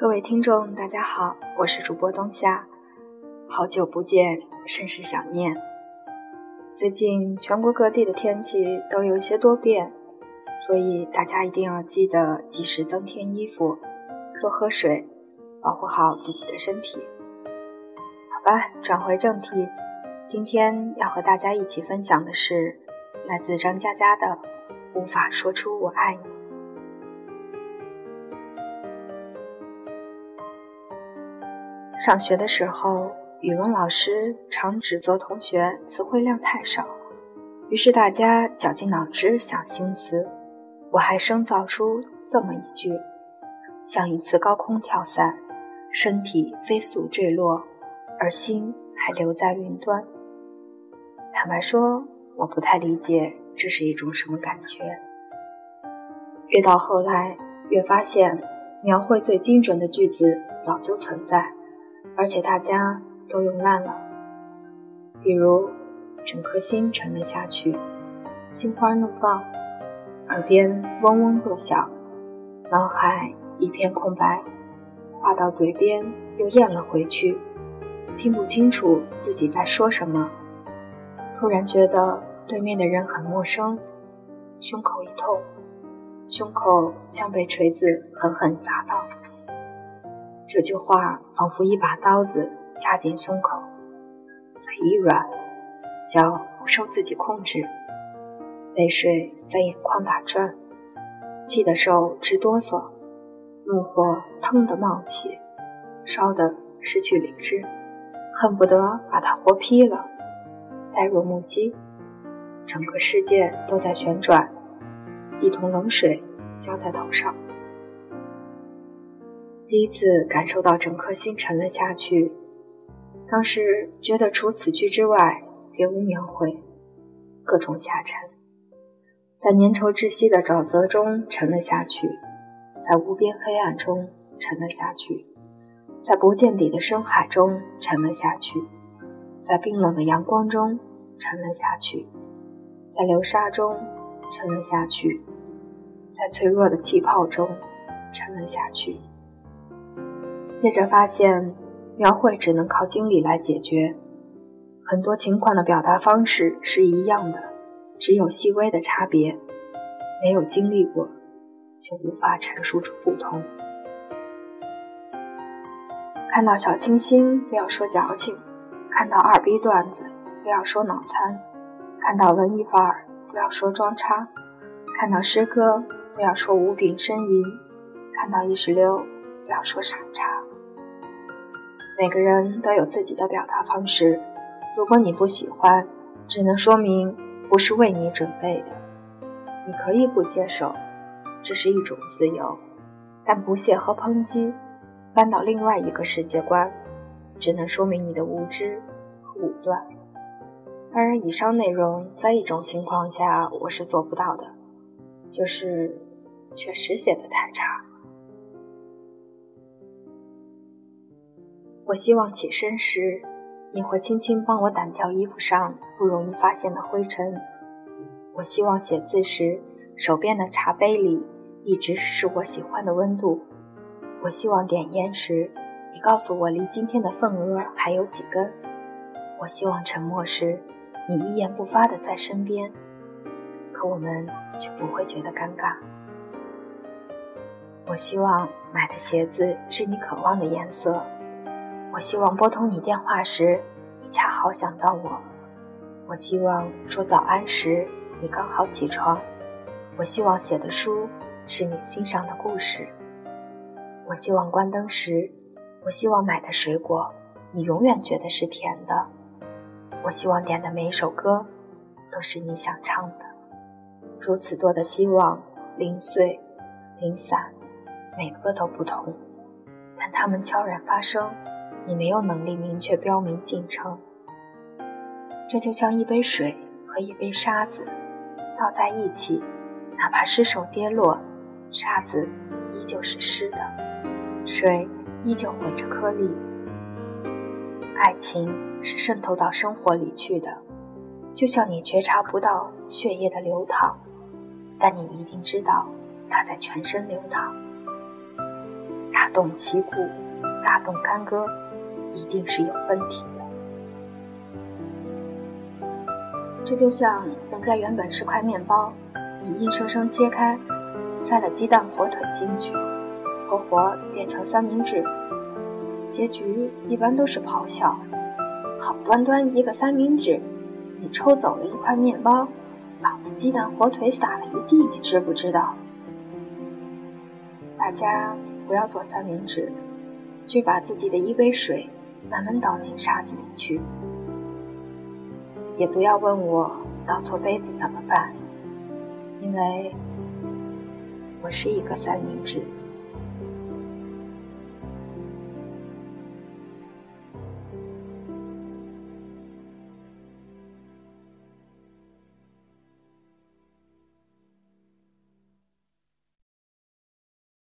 各位听众，大家好，我是主播冬夏，好久不见，甚是想念。最近全国各地的天气都有一些多变，所以大家一定要记得及时增添衣服，多喝水，保护好自己的身体。好吧，转回正题，今天要和大家一起分享的是来自张嘉佳的《无法说出我爱你》。上学的时候，语文老师常指责同学词汇量太少，于是大家绞尽脑汁想新词。我还生造出这么一句：像一次高空跳伞，身体飞速坠落，而心还留在云端。坦白说，我不太理解这是一种什么感觉。越到后来，越发现描绘最精准的句子早就存在。而且大家都用烂了，比如整颗心沉了下去，心花怒放，耳边嗡嗡作响，脑海一片空白，话到嘴边又咽了回去，听不清楚自己在说什么，突然觉得对面的人很陌生，胸口一痛，胸口像被锤子狠狠砸到。这句话仿佛一把刀子扎进胸口，腿一软，脚不受自己控制，泪水在眼眶打转，气得手直哆嗦，怒火腾地冒起，烧得失去理智，恨不得把他活劈了。呆若木鸡，整个世界都在旋转，一桶冷水浇在头上。第一次感受到整颗心沉了下去，当时觉得除此句之外别无描绘，各种下沉，在粘稠窒息的沼泽中沉了下去，在无边黑暗中沉了下去，在不见底的深海中沉了下去，在冰冷的阳光中沉了下去，在流沙中沉了下去，在脆弱的气泡中沉了下去。接着发现，描绘只能靠经历来解决。很多情况的表达方式是一样的，只有细微的差别。没有经历过，就无法陈述出不同。看到小清新，不要说矫情；看到二逼段子，不要说脑残；看到文艺范儿，不要说装叉；看到诗歌，不要说无病呻吟；看到意识流，不要说傻叉。每个人都有自己的表达方式，如果你不喜欢，只能说明不是为你准备的。你可以不接受，这是一种自由，但不屑和抨击，翻到另外一个世界观，只能说明你的无知和武断。当然，以上内容在一种情况下我是做不到的，就是确实写的太差。我希望起身时，你会轻轻帮我掸掉衣服上不容易发现的灰尘。我希望写字时，手边的茶杯里一直是我喜欢的温度。我希望点烟时，你告诉我离今天的份额还有几根。我希望沉默时，你一言不发的在身边，可我们却不会觉得尴尬。我希望买的鞋子是你渴望的颜色。我希望拨通你电话时，你恰好想到我；我希望说早安时，你刚好起床；我希望写的书是你欣赏的故事；我希望关灯时，我希望买的水果你永远觉得是甜的；我希望点的每一首歌都是你想唱的。如此多的希望，零碎、零散，每个都不同，但它们悄然发生。你没有能力明确标明进程，这就像一杯水和一杯沙子倒在一起，哪怕失手跌落，沙子依旧是湿的，水依旧混着颗粒。爱情是渗透到生活里去的，就像你觉察不到血液的流淌，但你一定知道它在全身流淌。大动旗鼓，大动干戈，一定是有问题的。这就像人家原本是块面包，你硬生生切开，塞了鸡蛋、火腿进去，活活变成三明治，结局一般都是咆哮。好端端一个三明治，你抽走了一块面包，老子鸡蛋、火腿撒了一地，你知不知道？大家不要做三明治，去把自己的一杯水慢慢倒进沙子里去。也不要问我倒错杯子怎么办，因为我是一个三明治。